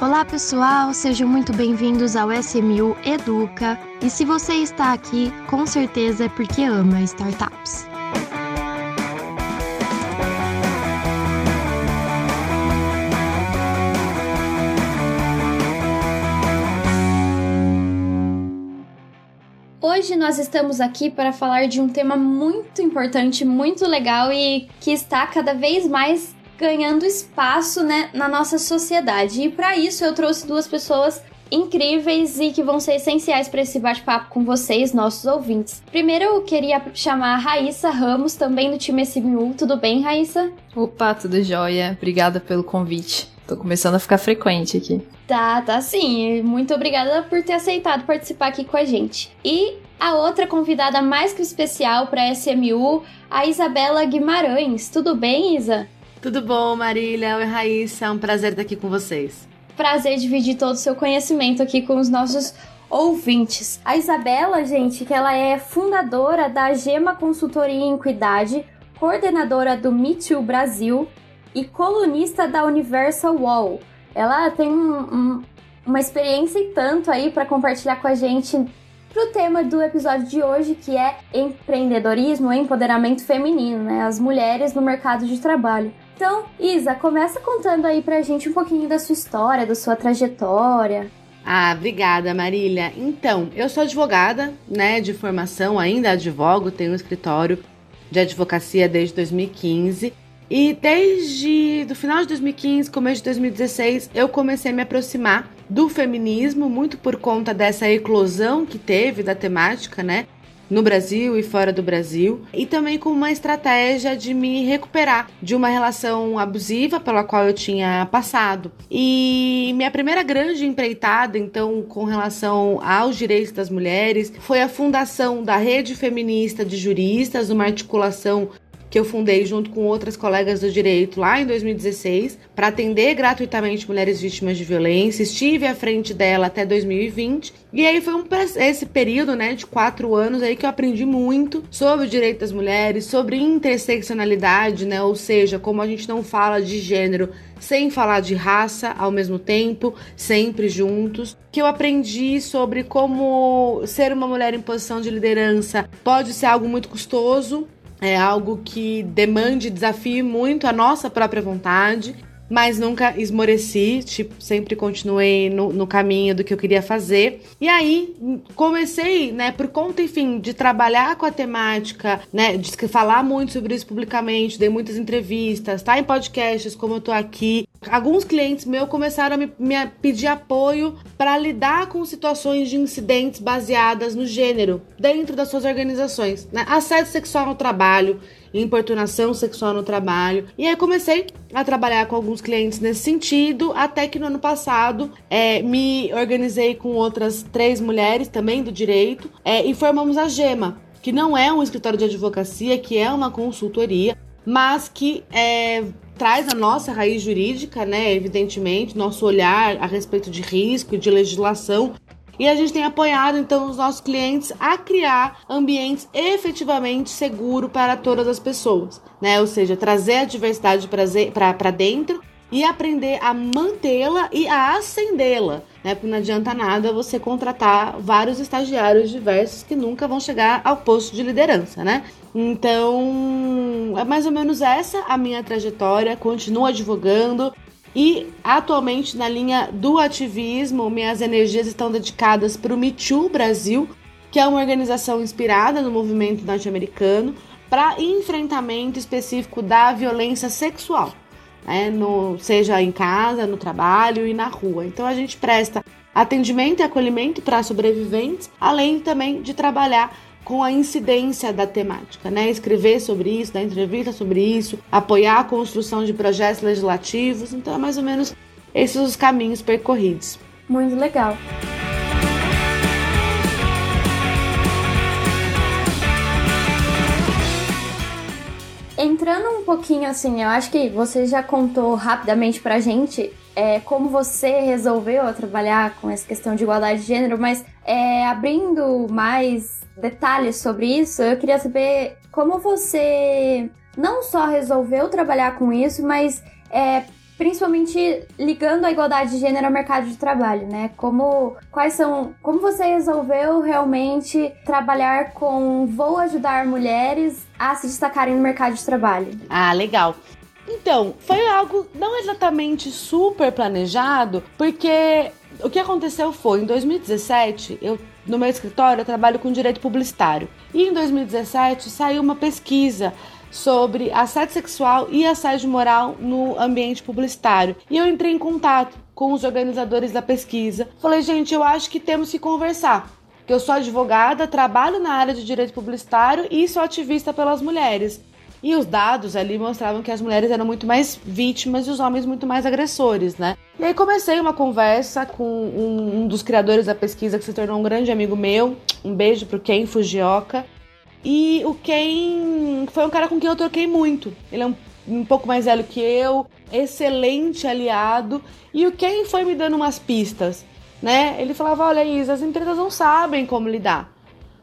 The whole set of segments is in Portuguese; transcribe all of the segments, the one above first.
Olá pessoal, sejam muito bem-vindos ao SMU Educa. E se você está aqui, com certeza é porque ama startups. Hoje nós estamos aqui para falar de um tema muito importante, muito legal e que está cada vez mais ganhando espaço né, na nossa sociedade. E para isso eu trouxe duas pessoas incríveis e que vão ser essenciais para esse bate-papo com vocês, nossos ouvintes. Primeiro eu queria chamar a Raíssa Ramos, também do time SMU. Tudo bem, Raíssa? Opa, tudo jóia. Obrigada pelo convite. Tô começando a ficar frequente aqui. Tá, tá sim. Muito obrigada por ter aceitado participar aqui com a gente. E a outra convidada mais que especial para SMU, a Isabela Guimarães. Tudo bem, Isa? Tudo bom, Marília? Oi, Raíssa. É um prazer estar aqui com vocês. Prazer dividir todo o seu conhecimento aqui com os nossos ouvintes. A Isabela, gente, que ela é fundadora da Gema Consultoria em Equidade, coordenadora do Me Too Brasil e colunista da Universal Wall. Ela tem um, um, uma experiência e tanto aí para compartilhar com a gente pro tema do episódio de hoje, que é empreendedorismo empoderamento feminino, né? As mulheres no mercado de trabalho. Então, Isa, começa contando aí pra gente um pouquinho da sua história, da sua trajetória. Ah, obrigada, Marília. Então, eu sou advogada, né, de formação, ainda advogo, tenho um escritório de advocacia desde 2015. E desde o final de 2015, começo de 2016, eu comecei a me aproximar do feminismo, muito por conta dessa eclosão que teve da temática, né? No Brasil e fora do Brasil, e também com uma estratégia de me recuperar de uma relação abusiva pela qual eu tinha passado. E minha primeira grande empreitada, então, com relação aos direitos das mulheres, foi a fundação da Rede Feminista de Juristas, uma articulação que eu fundei junto com outras colegas do direito lá em 2016 para atender gratuitamente mulheres vítimas de violência. Estive à frente dela até 2020 e aí foi um, esse período, né, de quatro anos aí que eu aprendi muito sobre o direito das mulheres, sobre interseccionalidade, né, ou seja, como a gente não fala de gênero sem falar de raça ao mesmo tempo, sempre juntos. Que eu aprendi sobre como ser uma mulher em posição de liderança pode ser algo muito custoso, é algo que demande, desafie muito a nossa própria vontade mas nunca esmoreci, tipo, sempre continuei no, no, caminho do que eu queria fazer. E aí comecei, né, por conta, enfim, de trabalhar com a temática, né, de falar muito sobre isso publicamente, dei muitas entrevistas, tá em podcasts como eu tô aqui. Alguns clientes meus começaram a me, me pedir apoio para lidar com situações de incidentes baseadas no gênero dentro das suas organizações, né? Assédio sexual no trabalho, importunação sexual no trabalho. E aí comecei a trabalhar com alguns clientes nesse sentido, até que no ano passado é, me organizei com outras três mulheres também do direito é, e formamos a Gema, que não é um escritório de advocacia, que é uma consultoria, mas que é, traz a nossa raiz jurídica, né? Evidentemente, nosso olhar a respeito de risco e de legislação e a gente tem apoiado então os nossos clientes a criar ambientes efetivamente seguros para todas as pessoas, né? Ou seja, trazer a diversidade para dentro e aprender a mantê-la e a acendê-la, né? Porque não adianta nada você contratar vários estagiários diversos que nunca vão chegar ao posto de liderança, né? Então, é mais ou menos essa a minha trajetória. Continuo advogando, e atualmente, na linha do ativismo, minhas energias estão dedicadas para o Me Too Brasil, que é uma organização inspirada no movimento norte-americano para enfrentamento específico da violência sexual, né? no, seja em casa, no trabalho e na rua. Então a gente presta atendimento e acolhimento para sobreviventes, além também de trabalhar com a incidência da temática, né? Escrever sobre isso, dar entrevista sobre isso, apoiar a construção de projetos legislativos. Então, é mais ou menos esses os caminhos percorridos. Muito legal. Entrando um pouquinho assim, eu acho que você já contou rapidamente pra gente é, como você resolveu trabalhar com essa questão de igualdade de gênero, mas é, abrindo mais detalhes sobre isso, eu queria saber como você não só resolveu trabalhar com isso, mas é, principalmente ligando a igualdade de gênero ao mercado de trabalho, né? Como quais são, como você resolveu realmente trabalhar com vou ajudar mulheres a se destacarem no mercado de trabalho? Ah, legal. Então, foi algo não exatamente super planejado, porque o que aconteceu foi, em 2017, eu no meu escritório eu trabalho com direito publicitário. E em 2017 saiu uma pesquisa sobre assédio sexual e assédio moral no ambiente publicitário. E eu entrei em contato com os organizadores da pesquisa. Falei, gente, eu acho que temos que conversar. Que eu sou advogada, trabalho na área de direito publicitário e sou ativista pelas mulheres. E os dados ali mostravam que as mulheres eram muito mais vítimas e os homens muito mais agressores, né? E aí comecei uma conversa com um, um dos criadores da pesquisa que se tornou um grande amigo meu. Um beijo pro Ken Fujioka. E o Ken foi um cara com quem eu troquei muito. Ele é um, um pouco mais velho que eu, excelente aliado. E o Ken foi me dando umas pistas, né? Ele falava: olha, Isa, as empresas não sabem como lidar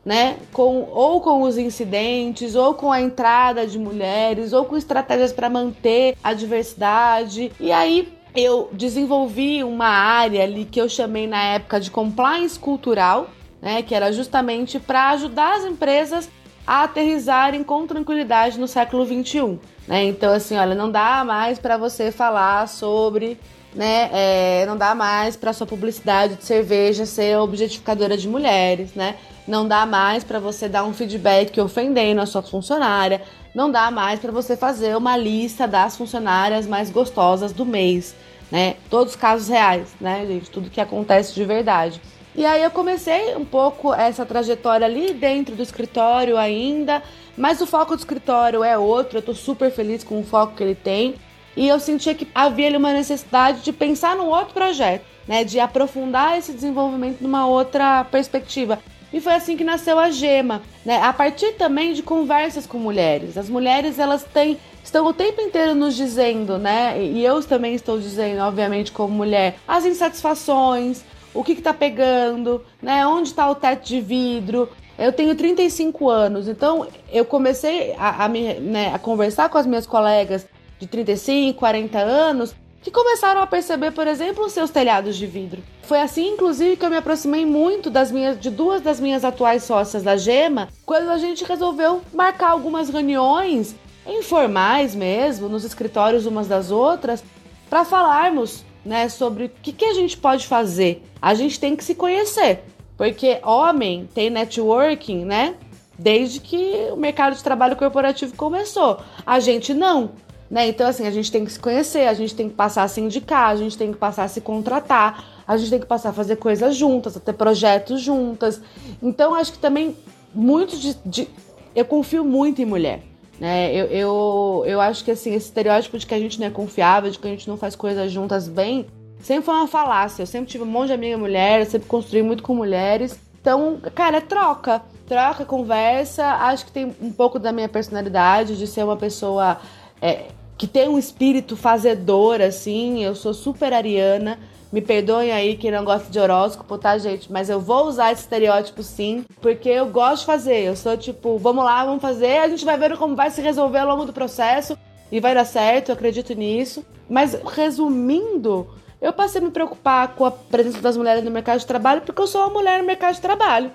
né, com ou com os incidentes, ou com a entrada de mulheres, ou com estratégias para manter a diversidade. E aí eu desenvolvi uma área ali que eu chamei na época de compliance cultural, né, que era justamente para ajudar as empresas a aterrizarem com tranquilidade no século 21. Né? Então, assim, olha, não dá mais para você falar sobre né? É, não dá mais para sua publicidade de cerveja ser objetificadora de mulheres, né? Não dá mais para você dar um feedback ofendendo a sua funcionária. Não dá mais para você fazer uma lista das funcionárias mais gostosas do mês, né? Todos os casos reais, né, gente? Tudo que acontece de verdade. E aí eu comecei um pouco essa trajetória ali dentro do escritório ainda, mas o foco do escritório é outro. Eu tô super feliz com o foco que ele tem. E eu sentia que havia ali uma necessidade de pensar num outro projeto, né? De aprofundar esse desenvolvimento numa outra perspectiva. E foi assim que nasceu a Gema, né? A partir também de conversas com mulheres. As mulheres, elas têm estão o tempo inteiro nos dizendo, né? E eu também estou dizendo, obviamente, como mulher, as insatisfações, o que está pegando, né? Onde está o teto de vidro. Eu tenho 35 anos, então eu comecei a, a, me, né, a conversar com as minhas colegas de 35, 40 anos que começaram a perceber, por exemplo, os seus telhados de vidro. Foi assim, inclusive, que eu me aproximei muito das minhas, de duas das minhas atuais sócias da Gema, quando a gente resolveu marcar algumas reuniões informais mesmo, nos escritórios umas das outras, para falarmos, né, sobre o que, que a gente pode fazer. A gente tem que se conhecer, porque homem tem networking, né? Desde que o mercado de trabalho corporativo começou. A gente não. Né? Então, assim, a gente tem que se conhecer, a gente tem que passar a se indicar, a gente tem que passar a se contratar, a gente tem que passar a fazer coisas juntas, a ter projetos juntas. Então, acho que também muito de, de eu confio muito em mulher. Né? Eu, eu, eu acho que assim, esse estereótipo de que a gente não é confiável, de que a gente não faz coisas juntas bem, sempre foi uma falácia. Eu sempre tive um monte de amiga mulher, sempre construí muito com mulheres. Então, cara, é troca. Troca, conversa. Acho que tem um pouco da minha personalidade de ser uma pessoa é, que tem um espírito fazedor, assim. Eu sou super ariana. Me perdoem aí quem não gosta de horóscopo, tá, gente? Mas eu vou usar esse estereótipo sim, porque eu gosto de fazer. Eu sou tipo, vamos lá, vamos fazer, a gente vai ver como vai se resolver ao longo do processo e vai dar certo, eu acredito nisso. Mas resumindo, eu passei a me preocupar com a presença das mulheres no mercado de trabalho porque eu sou uma mulher no mercado de trabalho,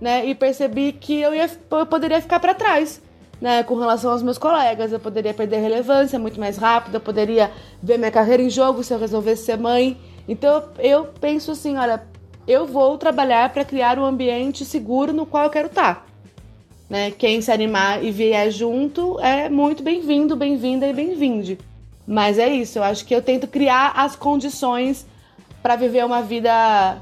né? E percebi que eu, ia, eu poderia ficar para trás né, com relação aos meus colegas. Eu poderia perder relevância muito mais rápido, eu poderia ver minha carreira em jogo se eu resolvesse ser mãe. Então eu penso assim, olha, eu vou trabalhar para criar um ambiente seguro no qual eu quero estar. Tá. Né? Quem se animar e vier junto é muito bem-vindo, bem-vinda e bem-vinde. Mas é isso, eu acho que eu tento criar as condições para viver uma vida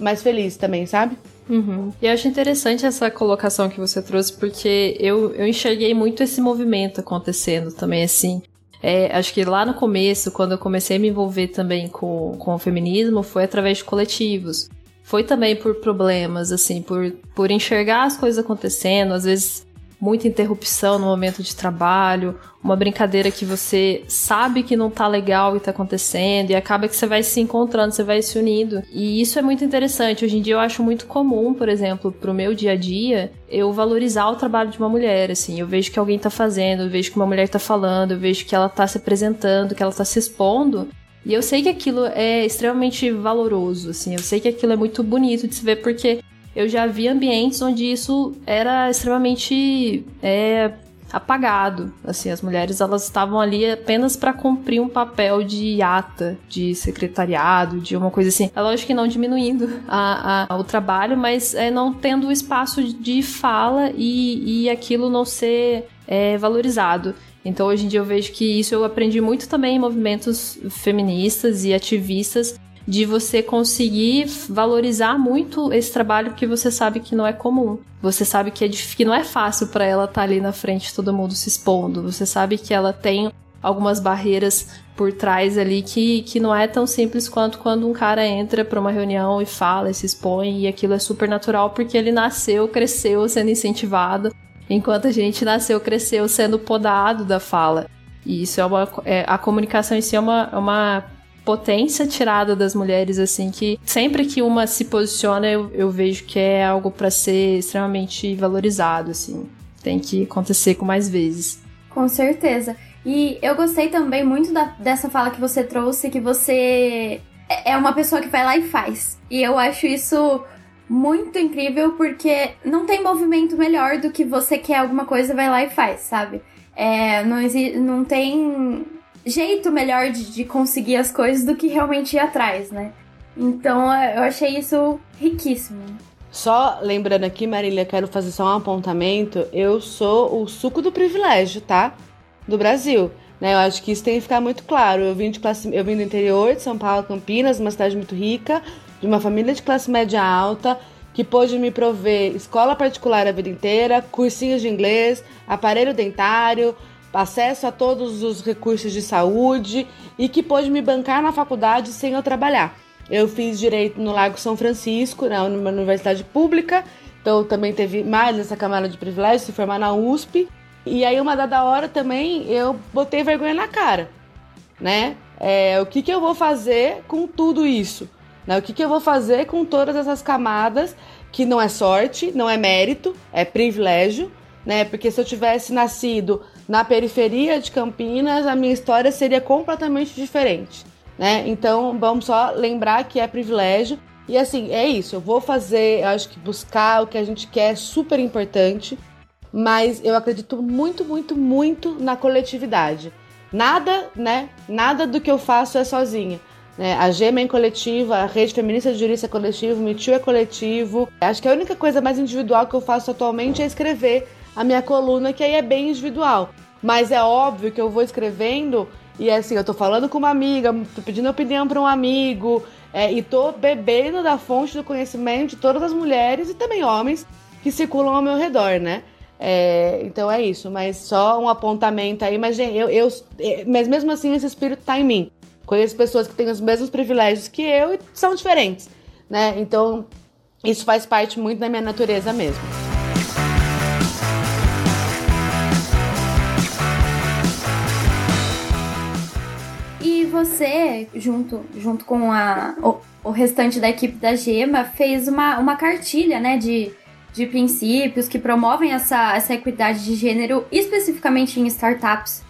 mais feliz também, sabe? Uhum. E eu acho interessante essa colocação que você trouxe, porque eu, eu enxerguei muito esse movimento acontecendo também, assim. É, acho que lá no começo, quando eu comecei a me envolver também com, com o feminismo, foi através de coletivos. Foi também por problemas, assim, por, por enxergar as coisas acontecendo, às vezes muita interrupção no momento de trabalho, uma brincadeira que você sabe que não tá legal e tá acontecendo, e acaba que você vai se encontrando, você vai se unindo. E isso é muito interessante. Hoje em dia eu acho muito comum, por exemplo, pro meu dia a dia, eu valorizar o trabalho de uma mulher, assim. Eu vejo que alguém tá fazendo, eu vejo que uma mulher tá falando, eu vejo que ela tá se apresentando, que ela tá se expondo. E eu sei que aquilo é extremamente valoroso, assim. Eu sei que aquilo é muito bonito de se ver, porque eu já vi ambientes onde isso era extremamente é, apagado. Assim, as mulheres elas estavam ali apenas para cumprir um papel de ata, de secretariado, de uma coisa assim. É lógico que não diminuindo a, a, o trabalho, mas é, não tendo espaço de fala e, e aquilo não ser é, valorizado. Então hoje em dia eu vejo que isso eu aprendi muito também em movimentos feministas e ativistas de você conseguir valorizar muito esse trabalho que você sabe que não é comum. Você sabe que, é, que não é fácil para ela estar tá ali na frente, todo mundo se expondo. Você sabe que ela tem algumas barreiras por trás ali que, que não é tão simples quanto quando um cara entra para uma reunião e fala e se expõe e aquilo é super natural porque ele nasceu, cresceu sendo incentivado, enquanto a gente nasceu, cresceu sendo podado da fala. E isso é uma. É, a comunicação em si é uma, é uma potência tirada das mulheres, assim, que sempre que uma se posiciona, eu, eu vejo que é algo para ser extremamente valorizado, assim. Tem que acontecer com mais vezes. Com certeza. E eu gostei também muito da, dessa fala que você trouxe, que você é, é uma pessoa que vai lá e faz. E eu acho isso muito incrível porque não tem movimento melhor do que você quer alguma coisa, vai lá e faz, sabe? É, não, não tem jeito melhor de, de conseguir as coisas do que realmente ir atrás, né? Então eu achei isso riquíssimo. Só lembrando aqui, Marília, quero fazer só um apontamento. Eu sou o suco do privilégio, tá? Do Brasil. Né? Eu acho que isso tem que ficar muito claro. Eu vim de classe, eu vim do interior de São Paulo, Campinas, uma cidade muito rica, de uma família de classe média alta, que pôde me prover escola particular a vida inteira, cursinhos de inglês, aparelho dentário, acesso a todos os recursos de saúde e que pôde me bancar na faculdade sem eu trabalhar. Eu fiz direito no Lago São Francisco, na universidade pública, então também teve mais essa camada de privilégio, se formar na USP. E aí, uma dada hora também, eu botei vergonha na cara, né? É, o que, que eu vou fazer com tudo isso? Né? O que, que eu vou fazer com todas essas camadas que não é sorte, não é mérito, é privilégio, né? Porque se eu tivesse nascido na periferia de Campinas, a minha história seria completamente diferente, né? Então, vamos só lembrar que é privilégio. E assim, é isso. Eu vou fazer, eu acho que buscar o que a gente quer é super importante, mas eu acredito muito, muito, muito na coletividade. Nada, né? Nada do que eu faço é sozinha. Né? A GEMA é em coletivo, a Rede Feminista de Jurista é coletivo, o MeToo é coletivo. Acho que a única coisa mais individual que eu faço atualmente é escrever a minha coluna, que aí é bem individual. Mas é óbvio que eu vou escrevendo e assim, eu tô falando com uma amiga, tô pedindo opinião para um amigo, é, e tô bebendo da fonte do conhecimento de todas as mulheres e também homens que circulam ao meu redor, né? É, então é isso, mas só um apontamento aí, mas eu, eu, é, mas mesmo assim esse espírito tá em mim. Conheço pessoas que têm os mesmos privilégios que eu e são diferentes, né? Então isso faz parte muito da minha natureza mesmo. Você, junto, junto com a, o, o, restante da equipe da Gema, fez uma, uma cartilha, né, de, de princípios que promovem essa, essa equidade de gênero, especificamente em startups.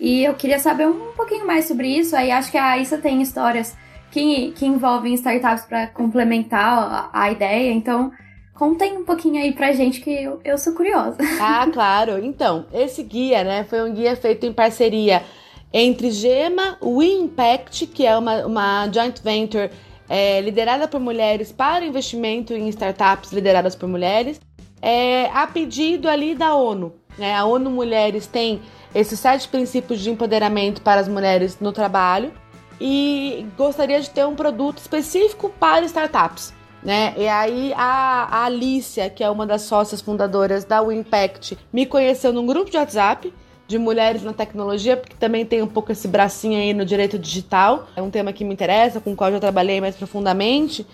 E eu queria saber um pouquinho mais sobre isso. Aí acho que a Issa tem histórias que, que envolvem startups para complementar a, a, ideia. Então, contem um pouquinho aí pra gente que eu, eu sou curiosa. Ah, claro. Então, esse guia, né, foi um guia feito em parceria entre Gema, We Impact, que é uma, uma joint venture é, liderada por mulheres para investimento em startups lideradas por mulheres, é, a pedido ali da ONU. Né? A ONU Mulheres tem esses sete princípios de empoderamento para as mulheres no trabalho e gostaria de ter um produto específico para startups. Né? E aí a, a Alicia, que é uma das sócias fundadoras da Impact, me conheceu num grupo de WhatsApp de mulheres na tecnologia, porque também tem um pouco esse bracinho aí no direito digital. É um tema que me interessa, com o qual eu já trabalhei mais profundamente.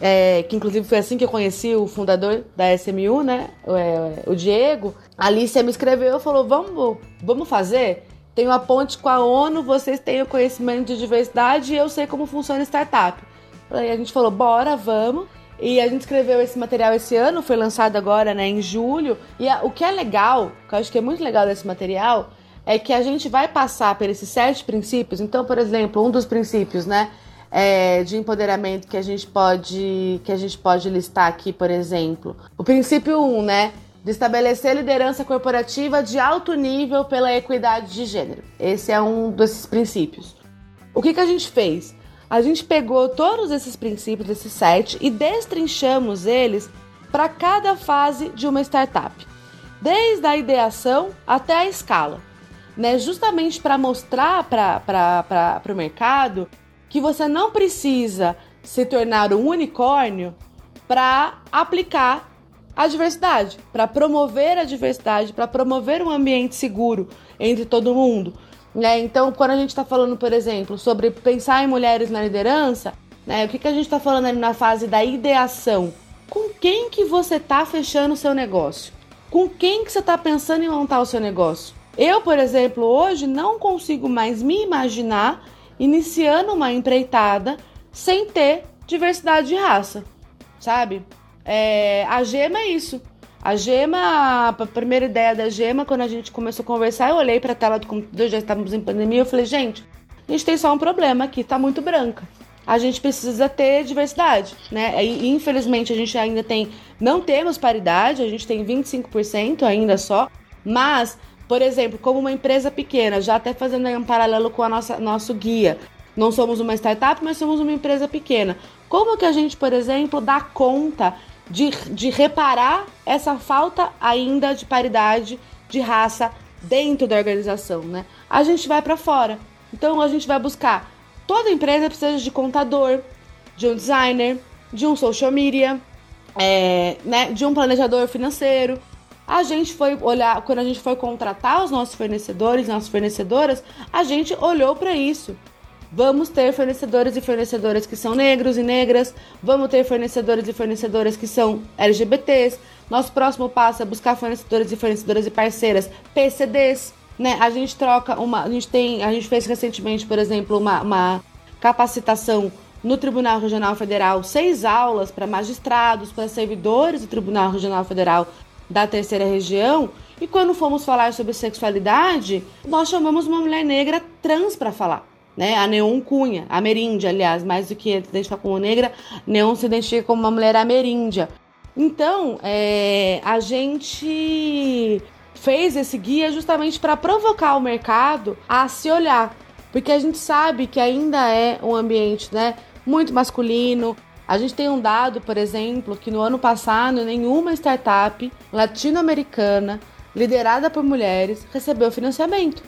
é, que inclusive foi assim que eu conheci o fundador da SMU, né? O, é, o Diego. A Alicia me escreveu e falou: vamos, vamos fazer? Tenho a ponte com a ONU, vocês têm o conhecimento de diversidade e eu sei como funciona startup. Aí a gente falou: bora, vamos. E a gente escreveu esse material esse ano, foi lançado agora, né, em julho. E a, o que é legal, que eu acho que é muito legal desse material, é que a gente vai passar por esses sete princípios. Então, por exemplo, um dos princípios, né, é, de empoderamento que a gente pode que a gente pode listar aqui, por exemplo, o princípio 1, um, né, de estabelecer liderança corporativa de alto nível pela equidade de gênero. Esse é um desses princípios. O que, que a gente fez? A gente pegou todos esses princípios, esses sete, e destrinchamos eles para cada fase de uma startup, desde a ideação até a escala, né? justamente para mostrar para o mercado que você não precisa se tornar um unicórnio para aplicar a diversidade, para promover a diversidade, para promover um ambiente seguro entre todo mundo. Né? Então, quando a gente está falando, por exemplo, sobre pensar em mulheres na liderança, né, o que, que a gente está falando ali na fase da ideação? Com quem que você está fechando o seu negócio? Com quem que você está pensando em montar o seu negócio? Eu, por exemplo, hoje não consigo mais me imaginar iniciando uma empreitada sem ter diversidade de raça, sabe? É, a Gema é isso. A Gema, a primeira ideia da Gema, quando a gente começou a conversar, eu olhei para a tela do computador, já estávamos em pandemia, eu falei, gente, a gente tem só um problema aqui, tá muito branca. A gente precisa ter diversidade, né? E infelizmente a gente ainda tem, não temos paridade, a gente tem 25% ainda só, mas, por exemplo, como uma empresa pequena, já até fazendo aí um paralelo com a nossa nosso guia, não somos uma startup, mas somos uma empresa pequena. Como que a gente, por exemplo, dá conta de, de reparar essa falta ainda de paridade de raça dentro da organização, né? A gente vai para fora. Então a gente vai buscar. Toda empresa precisa de contador, de um designer, de um social media, é, né, de um planejador financeiro. A gente foi olhar, quando a gente foi contratar os nossos fornecedores, nossas fornecedoras, a gente olhou para isso. Vamos ter fornecedores e fornecedoras que são negros e negras, vamos ter fornecedores e fornecedoras que são LGBTs. Nosso próximo passo é buscar fornecedores e fornecedoras e parceiras PCDs, né? A gente troca uma, a gente tem, a gente fez recentemente, por exemplo, uma, uma capacitação no Tribunal Regional Federal, seis aulas para magistrados, para servidores do Tribunal Regional Federal da terceira região. E quando fomos falar sobre sexualidade, nós chamamos uma mulher negra trans para falar né? A Neon Cunha, ameríndia, aliás, mais do que identificar como negra, Neon se identifica como uma mulher ameríndia. Então, é, a gente fez esse guia justamente para provocar o mercado a se olhar, porque a gente sabe que ainda é um ambiente, né, muito masculino. A gente tem um dado, por exemplo, que no ano passado nenhuma startup latino-americana liderada por mulheres recebeu financiamento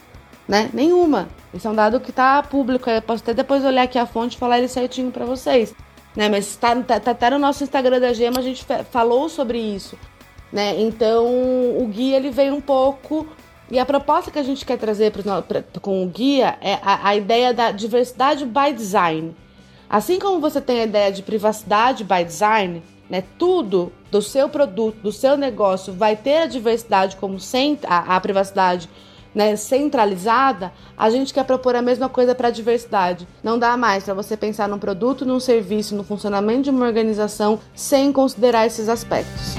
né? Nenhuma. Esse é um dado que tá público, eu posso até depois olhar aqui a fonte e falar ele certinho para vocês. Né? Mas tá, tá, tá até no nosso Instagram da Gema, a gente falou sobre isso. Né? Então, o guia ele veio um pouco. E a proposta que a gente quer trazer pra, pra, com o guia é a, a ideia da diversidade by design. Assim como você tem a ideia de privacidade by design, né? Tudo do seu produto, do seu negócio vai ter a diversidade como sempre, a, a privacidade né, centralizada, a gente quer propor a mesma coisa para a diversidade. Não dá mais para você pensar num produto, num serviço, no funcionamento de uma organização sem considerar esses aspectos.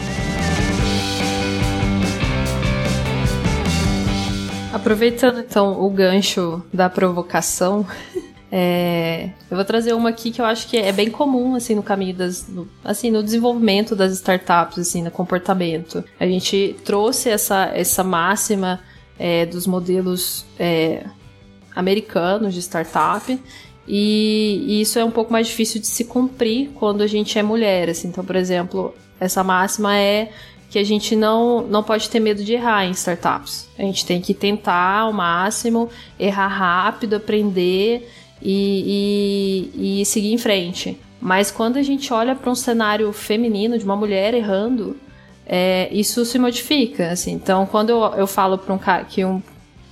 Aproveitando então o gancho da provocação, é, eu vou trazer uma aqui que eu acho que é bem comum assim no caminho das, no, assim no desenvolvimento das startups, assim no comportamento. A gente trouxe essa essa máxima é, dos modelos é, americanos de startup. E, e, isso é um pouco mais difícil de se cumprir quando a gente é mulher. Assim. Então, por exemplo, essa máxima é que a gente não, não pode ter medo de errar em startups. A gente tem que tentar ao máximo, errar rápido, aprender e, e, e seguir em frente. Mas quando a gente olha para um cenário feminino de uma mulher errando, é, isso se modifica, assim. Então, quando eu, eu falo para um cara que um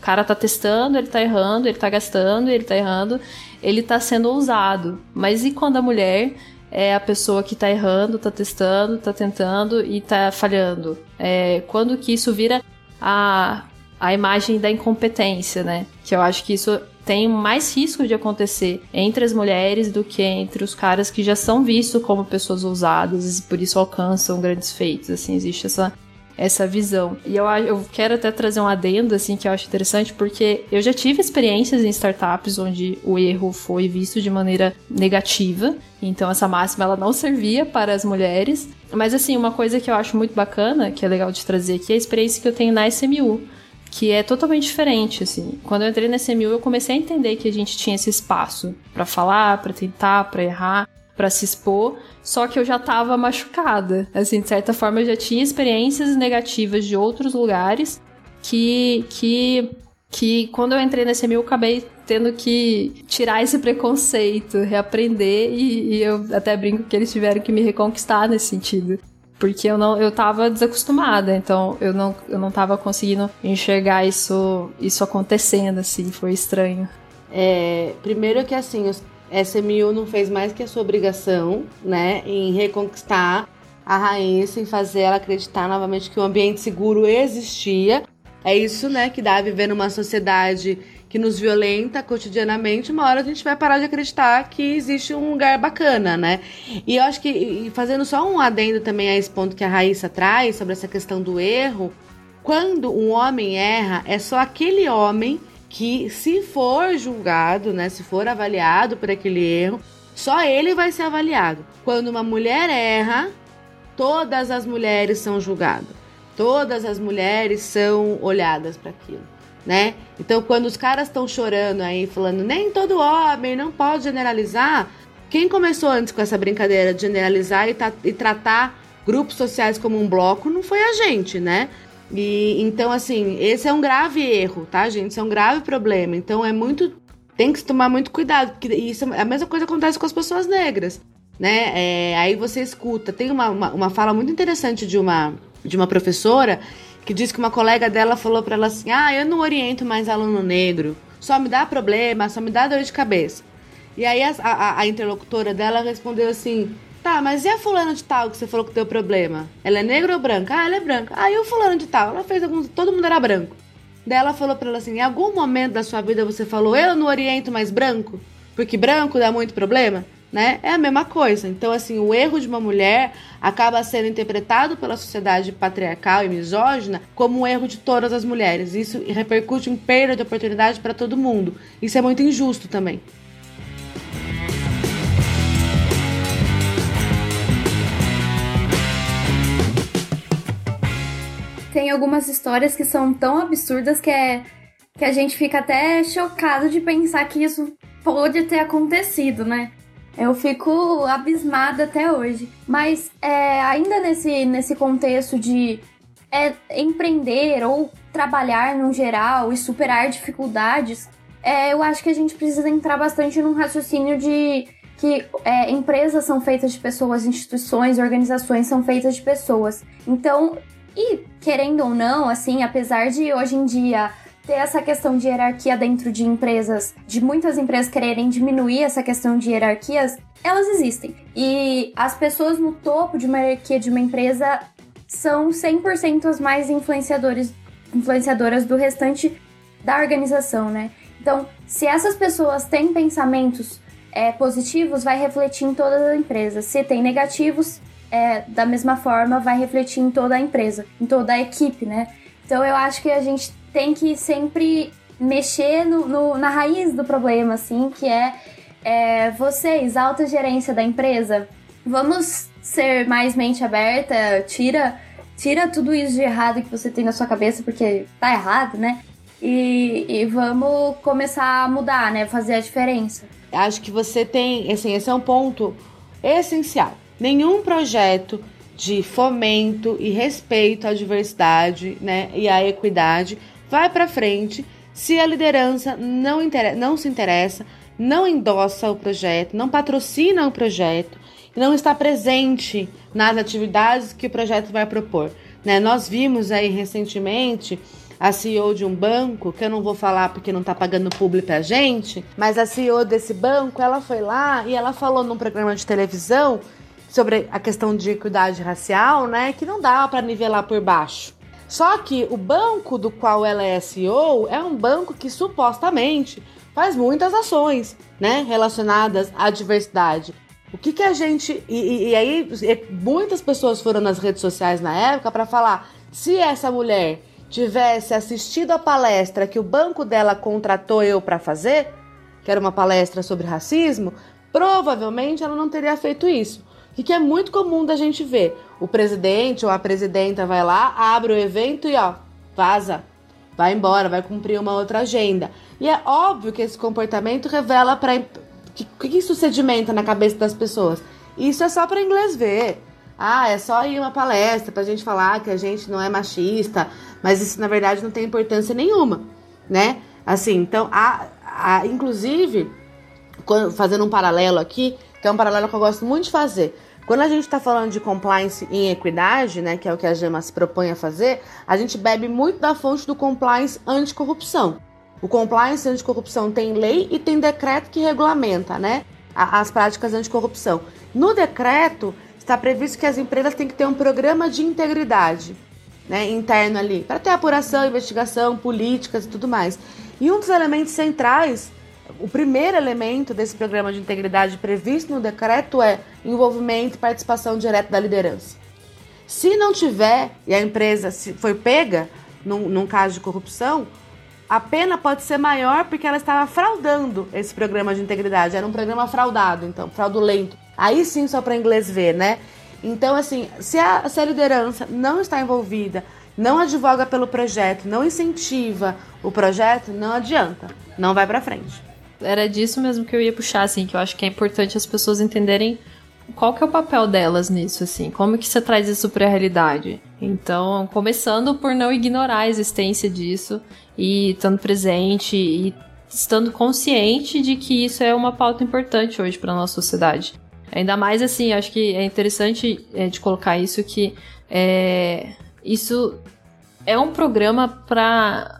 cara tá testando, ele tá errando, ele tá gastando, ele tá errando, ele tá sendo ousado. Mas e quando a mulher é a pessoa que tá errando, tá testando, tá tentando e tá falhando? É, quando que isso vira a, a imagem da incompetência, né? Que eu acho que isso tem mais risco de acontecer entre as mulheres do que entre os caras que já são vistos como pessoas ousadas e por isso alcançam grandes feitos. Assim, existe essa essa visão. E eu, eu quero até trazer um adendo, assim, que eu acho interessante, porque eu já tive experiências em startups onde o erro foi visto de maneira negativa, então essa máxima ela não servia para as mulheres. Mas, assim, uma coisa que eu acho muito bacana, que é legal de trazer aqui, é a experiência que eu tenho na SMU que é totalmente diferente, assim. Quando eu entrei na SMU, eu comecei a entender que a gente tinha esse espaço para falar, para tentar, para errar, para se expor, só que eu já tava machucada. Assim, de certa forma, eu já tinha experiências negativas de outros lugares que que que quando eu entrei na SMU eu acabei tendo que tirar esse preconceito, reaprender e, e eu até brinco que eles tiveram que me reconquistar nesse sentido porque eu não eu tava desacostumada, então eu não eu não tava conseguindo enxergar isso isso acontecendo assim, foi estranho. É, primeiro que assim, os SMU não fez mais que a sua obrigação, né, em reconquistar a rainha, em fazer ela acreditar novamente que o ambiente seguro existia. É isso, né, que dá a viver numa sociedade que nos violenta cotidianamente, uma hora a gente vai parar de acreditar que existe um lugar bacana, né? E eu acho que, fazendo só um adendo também a esse ponto que a Raíssa traz sobre essa questão do erro, quando um homem erra, é só aquele homem que, se for julgado, né, se for avaliado por aquele erro, só ele vai ser avaliado. Quando uma mulher erra, todas as mulheres são julgadas. Todas as mulheres são olhadas para aquilo né? Então, quando os caras estão chorando aí, falando nem todo homem, não pode generalizar, quem começou antes com essa brincadeira de generalizar e, e tratar grupos sociais como um bloco não foi a gente, né? E então, assim, esse é um grave erro, tá, gente? Isso é um grave problema. Então, é muito. Tem que tomar muito cuidado, porque isso, a mesma coisa acontece com as pessoas negras, né? É, aí você escuta. Tem uma, uma, uma fala muito interessante de uma, de uma professora que diz que uma colega dela falou para ela assim: "Ah, eu não oriento mais aluno negro, só me dá problema, só me dá dor de cabeça". E aí a, a, a interlocutora dela respondeu assim: "Tá, mas e a fulana de tal que você falou que deu problema? Ela é negra ou branca?". "Ah, ela é branca". "Ah, e o fulano de tal?". Ela fez alguns, todo mundo era branco. Daí ela falou para ela assim: "Em algum momento da sua vida você falou: "Eu não oriento mais branco, porque branco dá muito problema"?" Né? É a mesma coisa. Então, assim, o erro de uma mulher acaba sendo interpretado pela sociedade patriarcal e misógina como um erro de todas as mulheres. Isso repercute em perda de oportunidade para todo mundo. Isso é muito injusto também. Tem algumas histórias que são tão absurdas que é que a gente fica até chocado de pensar que isso pode ter acontecido, né? Eu fico abismada até hoje. Mas é, ainda nesse, nesse contexto de é, empreender ou trabalhar no geral e superar dificuldades, é, eu acho que a gente precisa entrar bastante num raciocínio de que é, empresas são feitas de pessoas, instituições, organizações são feitas de pessoas. Então, e querendo ou não, assim, apesar de hoje em dia ter essa questão de hierarquia dentro de empresas, de muitas empresas quererem diminuir essa questão de hierarquias, elas existem. E as pessoas no topo de uma hierarquia de uma empresa são 100% as mais influenciadores, influenciadoras do restante da organização, né? Então, se essas pessoas têm pensamentos é, positivos, vai refletir em toda a empresa. Se tem negativos, é, da mesma forma, vai refletir em toda a empresa, em toda a equipe, né? Então, eu acho que a gente tem que sempre mexer no, no, na raiz do problema, assim, que é, é vocês, alta gerência da empresa, vamos ser mais mente aberta, tira, tira tudo isso de errado que você tem na sua cabeça, porque tá errado, né? E, e vamos começar a mudar, né? Fazer a diferença. Acho que você tem, assim, esse é um ponto essencial. Nenhum projeto de fomento e respeito à diversidade, né, e à equidade vai para frente se a liderança não, não se interessa, não endossa o projeto, não patrocina o projeto, não está presente nas atividades que o projeto vai propor. Né? Nós vimos aí recentemente a CEO de um banco, que eu não vou falar porque não tá pagando público pra gente, mas a CEO desse banco, ela foi lá e ela falou num programa de televisão sobre a questão de equidade racial, né, que não dá para nivelar por baixo. Só que o banco do qual ela é CEO é um banco que supostamente faz muitas ações, né, relacionadas à diversidade. O que que a gente e, e aí muitas pessoas foram nas redes sociais na época para falar se essa mulher tivesse assistido a palestra que o banco dela contratou eu para fazer, que era uma palestra sobre racismo, provavelmente ela não teria feito isso. O que é muito comum da gente ver. O presidente ou a presidenta vai lá, abre o evento e ó, vaza. Vai embora, vai cumprir uma outra agenda. E é óbvio que esse comportamento revela para que, que isso sedimenta na cabeça das pessoas. Isso é só para inglês ver. Ah, é só ir uma palestra pra gente falar que a gente não é machista, mas isso na verdade não tem importância nenhuma, né? Assim, então, a, a, inclusive, fazendo um paralelo aqui, que é um paralelo que eu gosto muito de fazer. Quando a gente está falando de compliance em equidade, né, que é o que a GEMA se propõe a fazer, a gente bebe muito da fonte do compliance anticorrupção. O compliance anticorrupção tem lei e tem decreto que regulamenta, né, as práticas anticorrupção. No decreto está previsto que as empresas têm que ter um programa de integridade, né, interno ali, para ter apuração, investigação, políticas e tudo mais. E um dos elementos centrais o primeiro elemento desse programa de integridade previsto no decreto é envolvimento e participação direta da liderança. Se não tiver e a empresa foi pega num, num caso de corrupção, a pena pode ser maior porque ela estava fraudando esse programa de integridade. Era um programa fraudado, então, fraudulento. Aí sim, só para inglês ver, né? Então, assim, se a, se a liderança não está envolvida, não advoga pelo projeto, não incentiva o projeto, não adianta, não vai para frente era disso mesmo que eu ia puxar, assim, que eu acho que é importante as pessoas entenderem qual que é o papel delas nisso, assim, como que você traz isso para a realidade. Então, começando por não ignorar a existência disso e estando presente e estando consciente de que isso é uma pauta importante hoje para nossa sociedade. Ainda mais assim, acho que é interessante é, de colocar isso que é, isso é um programa para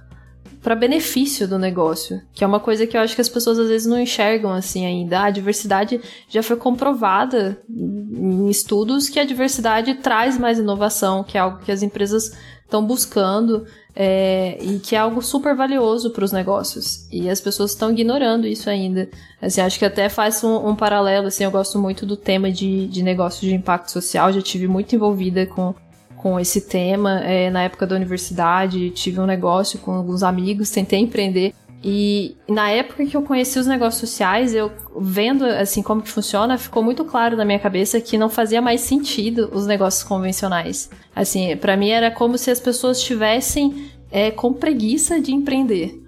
para benefício do negócio, que é uma coisa que eu acho que as pessoas às vezes não enxergam assim ainda. A diversidade já foi comprovada em estudos que a diversidade traz mais inovação, que é algo que as empresas estão buscando é, e que é algo super valioso para os negócios. E as pessoas estão ignorando isso ainda. Assim, acho que até faz um, um paralelo, assim, eu gosto muito do tema de, de negócio de impacto social, já tive muito envolvida com com esse tema. É, na época da universidade, tive um negócio com alguns amigos, tentei empreender. E na época que eu conheci os negócios sociais, eu vendo assim como que funciona, ficou muito claro na minha cabeça que não fazia mais sentido os negócios convencionais. Assim, para mim era como se as pessoas tivessem é, com preguiça de empreender.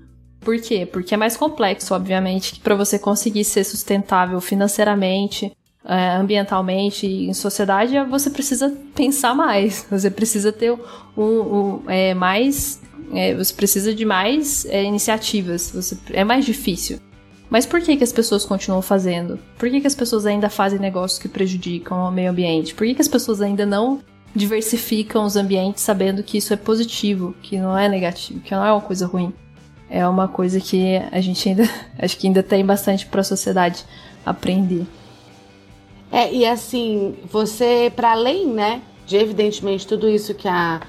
Por quê? Porque é mais complexo, obviamente, que para você conseguir ser sustentável financeiramente, é, ambientalmente em sociedade, você precisa pensar mais. Você precisa ter um, um é, mais. É, você precisa de mais é, iniciativas. Você, é mais difícil. Mas por que, que as pessoas continuam fazendo? Por que, que as pessoas ainda fazem negócios que prejudicam o meio ambiente? Por que, que as pessoas ainda não diversificam os ambientes sabendo que isso é positivo, que não é negativo, que não é uma coisa ruim? É uma coisa que a gente ainda acho que ainda tem bastante para a sociedade aprender. É, e assim, você, para além, né, de evidentemente tudo isso que a,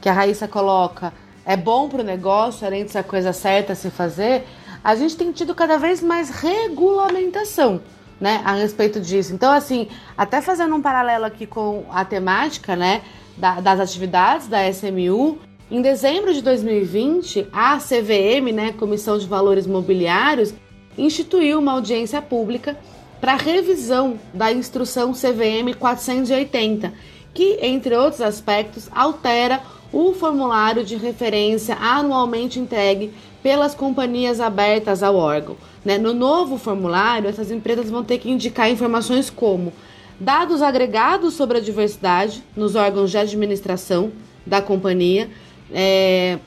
que a Raíssa coloca é bom para o negócio, além de ser a coisa certa a se fazer, a gente tem tido cada vez mais regulamentação, né, a respeito disso. Então, assim, até fazendo um paralelo aqui com a temática, né, da, das atividades da SMU, em dezembro de 2020, a CVM, né, Comissão de Valores Mobiliários, instituiu uma audiência pública para revisão da instrução CVM 480, que, entre outros aspectos, altera o formulário de referência anualmente entregue pelas companhias abertas ao órgão. Né? No novo formulário, essas empresas vão ter que indicar informações como dados agregados sobre a diversidade nos órgãos de administração da companhia, é,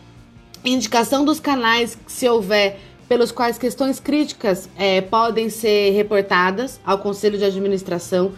indicação dos canais se houver pelos quais questões críticas é, podem ser reportadas ao Conselho de Administração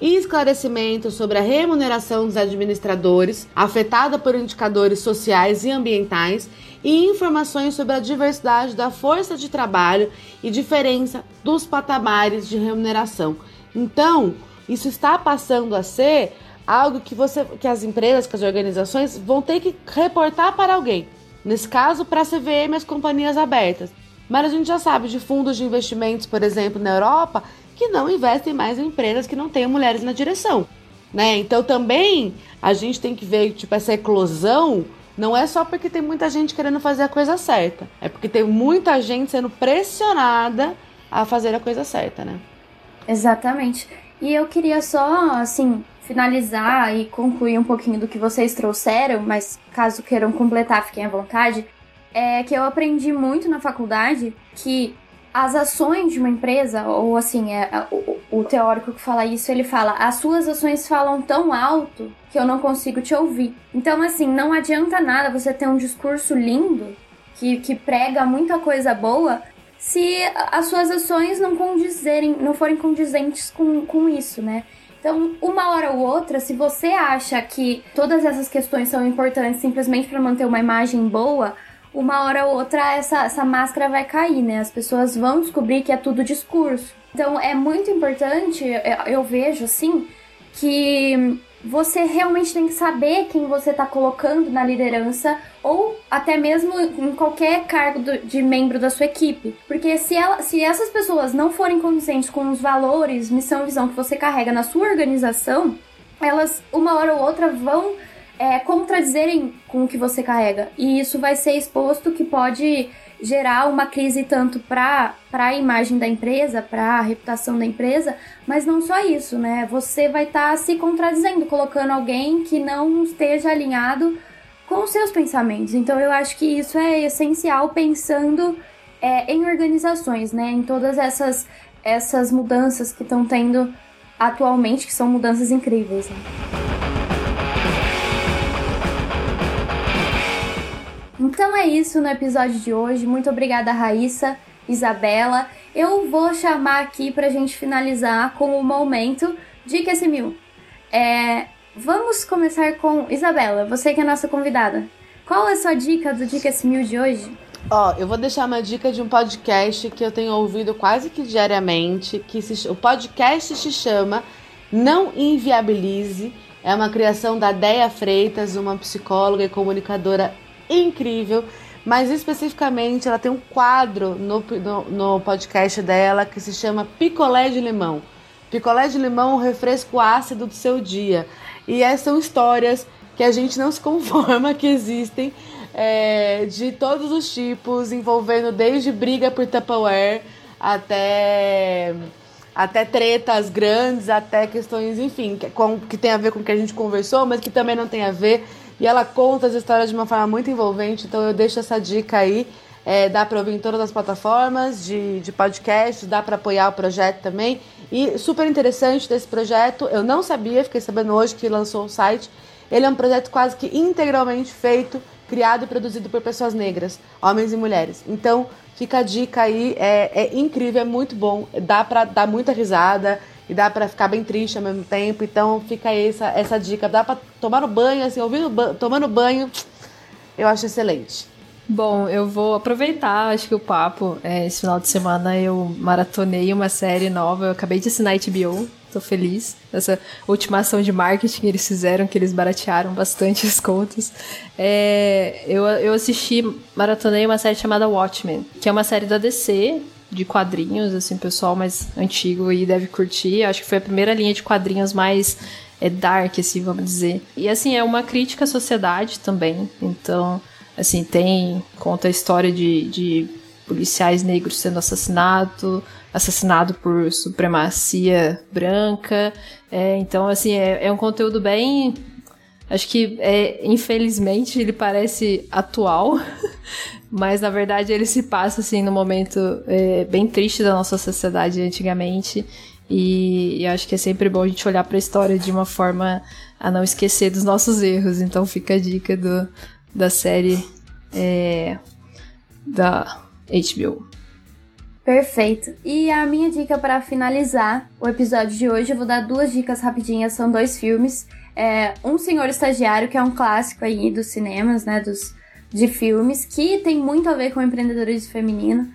e esclarecimento sobre a remuneração dos administradores afetada por indicadores sociais e ambientais e informações sobre a diversidade da força de trabalho e diferença dos patamares de remuneração. Então, isso está passando a ser algo que você, que as empresas, que as organizações vão ter que reportar para alguém. Nesse caso, para a CVM, as companhias abertas. Mas a gente já sabe de fundos de investimentos, por exemplo, na Europa, que não investem mais em empresas que não tenham mulheres na direção. Né? Então também a gente tem que ver tipo essa eclosão não é só porque tem muita gente querendo fazer a coisa certa, é porque tem muita gente sendo pressionada a fazer a coisa certa, né? Exatamente. E eu queria só, assim, finalizar e concluir um pouquinho do que vocês trouxeram, mas caso queiram completar, fiquem à vontade. É que eu aprendi muito na faculdade que as ações de uma empresa, ou assim, é, é, o, o, teórico que fala isso, ele fala: as suas ações falam tão alto que eu não consigo te ouvir. Então, assim, não adianta nada você ter um discurso lindo que, que prega muita coisa boa se as suas ações não condizerem, não forem condizentes com, com isso, né? Então, uma hora ou outra, se você acha que todas essas questões são importantes simplesmente para manter uma imagem boa, uma hora ou outra essa, essa máscara vai cair, né? As pessoas vão descobrir que é tudo discurso. Então, é muito importante, eu vejo assim, que você realmente tem que saber quem você está colocando na liderança ou até mesmo em qualquer cargo de membro da sua equipe. Porque se, ela, se essas pessoas não forem conscientes com os valores, missão e visão que você carrega na sua organização, elas uma hora ou outra vão é, contradizerem com o que você carrega. E isso vai ser exposto que pode gerar uma crise tanto para a imagem da empresa, para a reputação da empresa, mas não só isso, né? Você vai estar tá se contradizendo, colocando alguém que não esteja alinhado com os seus pensamentos. Então eu acho que isso é essencial pensando é, em organizações, né? Em todas essas, essas mudanças que estão tendo atualmente, que são mudanças incríveis. Né? Então é isso no episódio de hoje. Muito obrigada, Raíssa, Isabela. Eu vou chamar aqui pra gente finalizar com o momento Dica S1000. É, vamos começar com Isabela, você que é a nossa convidada. Qual é a sua dica do Dica S1000 de hoje? Ó, eu vou deixar uma dica de um podcast que eu tenho ouvido quase que diariamente, que se, o podcast se chama Não Inviabilize. É uma criação da Deia Freitas, uma psicóloga e comunicadora incrível. Mas especificamente ela tem um quadro no, no, no podcast dela que se chama Picolé de Limão. Picolé de limão, o refresco ácido do seu dia. E essas são histórias que a gente não se conforma que existem é, de todos os tipos, envolvendo desde briga por Tupperware até até tretas grandes, até questões, enfim, que, com, que tem a ver com o que a gente conversou, mas que também não tem a ver. E ela conta as histórias de uma forma muito envolvente, então eu deixo essa dica aí. É, dá para ouvir em todas as plataformas de, de podcast, dá para apoiar o projeto também. E super interessante desse projeto, eu não sabia, fiquei sabendo hoje que lançou o site. Ele é um projeto quase que integralmente feito, criado e produzido por pessoas negras, homens e mulheres. Então fica a dica aí, é, é incrível, é muito bom, dá para dar muita risada e dá para ficar bem triste ao mesmo tempo. Então fica essa, essa dica. Dá para tomar no banho, assim, ouvindo, tomando banho, eu acho excelente. Bom, eu vou aproveitar, acho que o papo. É, esse final de semana eu maratonei uma série nova. Eu acabei de assinar HBO, tô feliz. Essa última ação de marketing que eles fizeram, que eles baratearam bastante as contas. É, eu, eu assisti, maratonei uma série chamada Watchmen, que é uma série da DC, de quadrinhos, assim, pessoal mais antigo aí deve curtir. Acho que foi a primeira linha de quadrinhos mais é, dark, assim, vamos dizer. E, assim, é uma crítica à sociedade também. Então, assim, tem... Conta a história de, de policiais negros sendo assassinados, assassinado por supremacia branca. É, então, assim, é, é um conteúdo bem Acho que, é, infelizmente, ele parece atual, mas na verdade ele se passa assim no momento é, bem triste da nossa sociedade antigamente. E, e acho que é sempre bom a gente olhar para a história de uma forma a não esquecer dos nossos erros. Então fica a dica do, da série é, da HBO. Perfeito. E a minha dica para finalizar o episódio de hoje, eu vou dar duas dicas rapidinhas, são dois filmes. É, um Senhor Estagiário, que é um clássico aí dos cinemas, né, dos, de filmes que tem muito a ver com empreendedorismo feminino.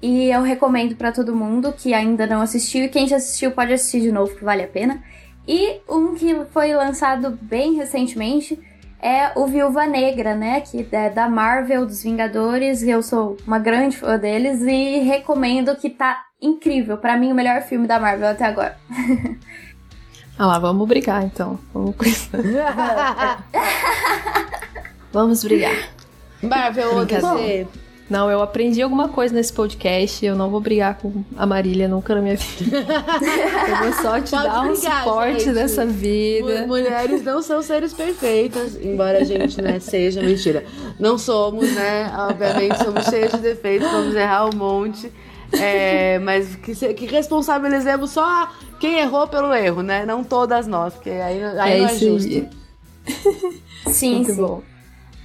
E eu recomendo para todo mundo que ainda não assistiu e quem já assistiu pode assistir de novo, que vale a pena. E um que foi lançado bem recentemente é o Viúva Negra, né? Que é da Marvel, dos Vingadores. Eu sou uma grande fã deles e recomendo que tá incrível. Para mim, o melhor filme da Marvel até agora. ah lá, vamos brigar então. Vamos, vamos brigar. Marvel, você não, eu aprendi alguma coisa nesse podcast. Eu não vou brigar com a Marília nunca na minha vida. eu vou só te Pode dar um suporte gente. dessa vida. Mulheres não são seres perfeitas, embora a gente, né, seja mentira. Não somos, né? Obviamente somos cheios de defeitos, vamos errar um monte. É, mas que, que responsabilizemos só quem errou pelo erro, né? Não todas nós, porque aí, aí é não é justo. Sim, Muito sim. Bom.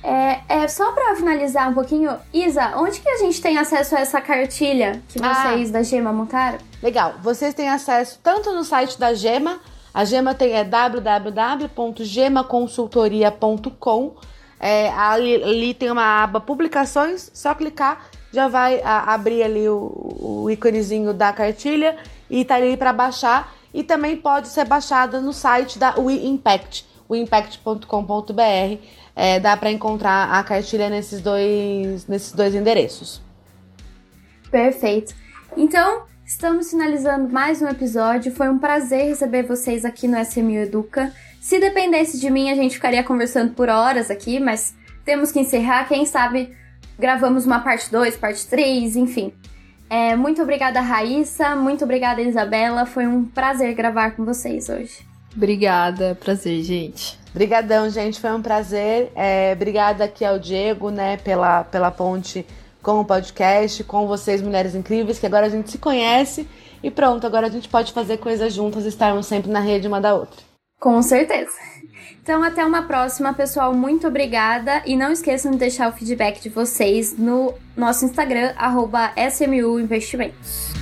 É, é, só para finalizar um pouquinho, Isa, onde que a gente tem acesso a essa cartilha que ah. vocês ah, da Gema montaram? Legal, vocês têm acesso tanto no site da Gema, a Gema tem é www.gemaconsultoria.com. É, ali, ali, tem uma aba publicações, só clicar já vai a, abrir ali o, o íconezinho da cartilha e tá ali para baixar e também pode ser baixada no site da We Impact, weimpact.com.br é, dá para encontrar a cartilha nesses dois, nesses dois endereços. Perfeito. Então, estamos finalizando mais um episódio. Foi um prazer receber vocês aqui no SMU Educa. Se dependesse de mim, a gente ficaria conversando por horas aqui, mas temos que encerrar. Quem sabe gravamos uma parte 2, parte 3, enfim. É, muito obrigada, Raíssa. Muito obrigada, Isabela. Foi um prazer gravar com vocês hoje. Obrigada, prazer, gente. Obrigadão, gente, foi um prazer. É, obrigada aqui ao Diego, né, pela, pela ponte com o podcast, com vocês, mulheres incríveis, que agora a gente se conhece e pronto, agora a gente pode fazer coisas juntas, estarmos sempre na rede uma da outra. Com certeza. Então, até uma próxima, pessoal. Muito obrigada. E não esqueçam de deixar o feedback de vocês no nosso Instagram, SMU Investimentos.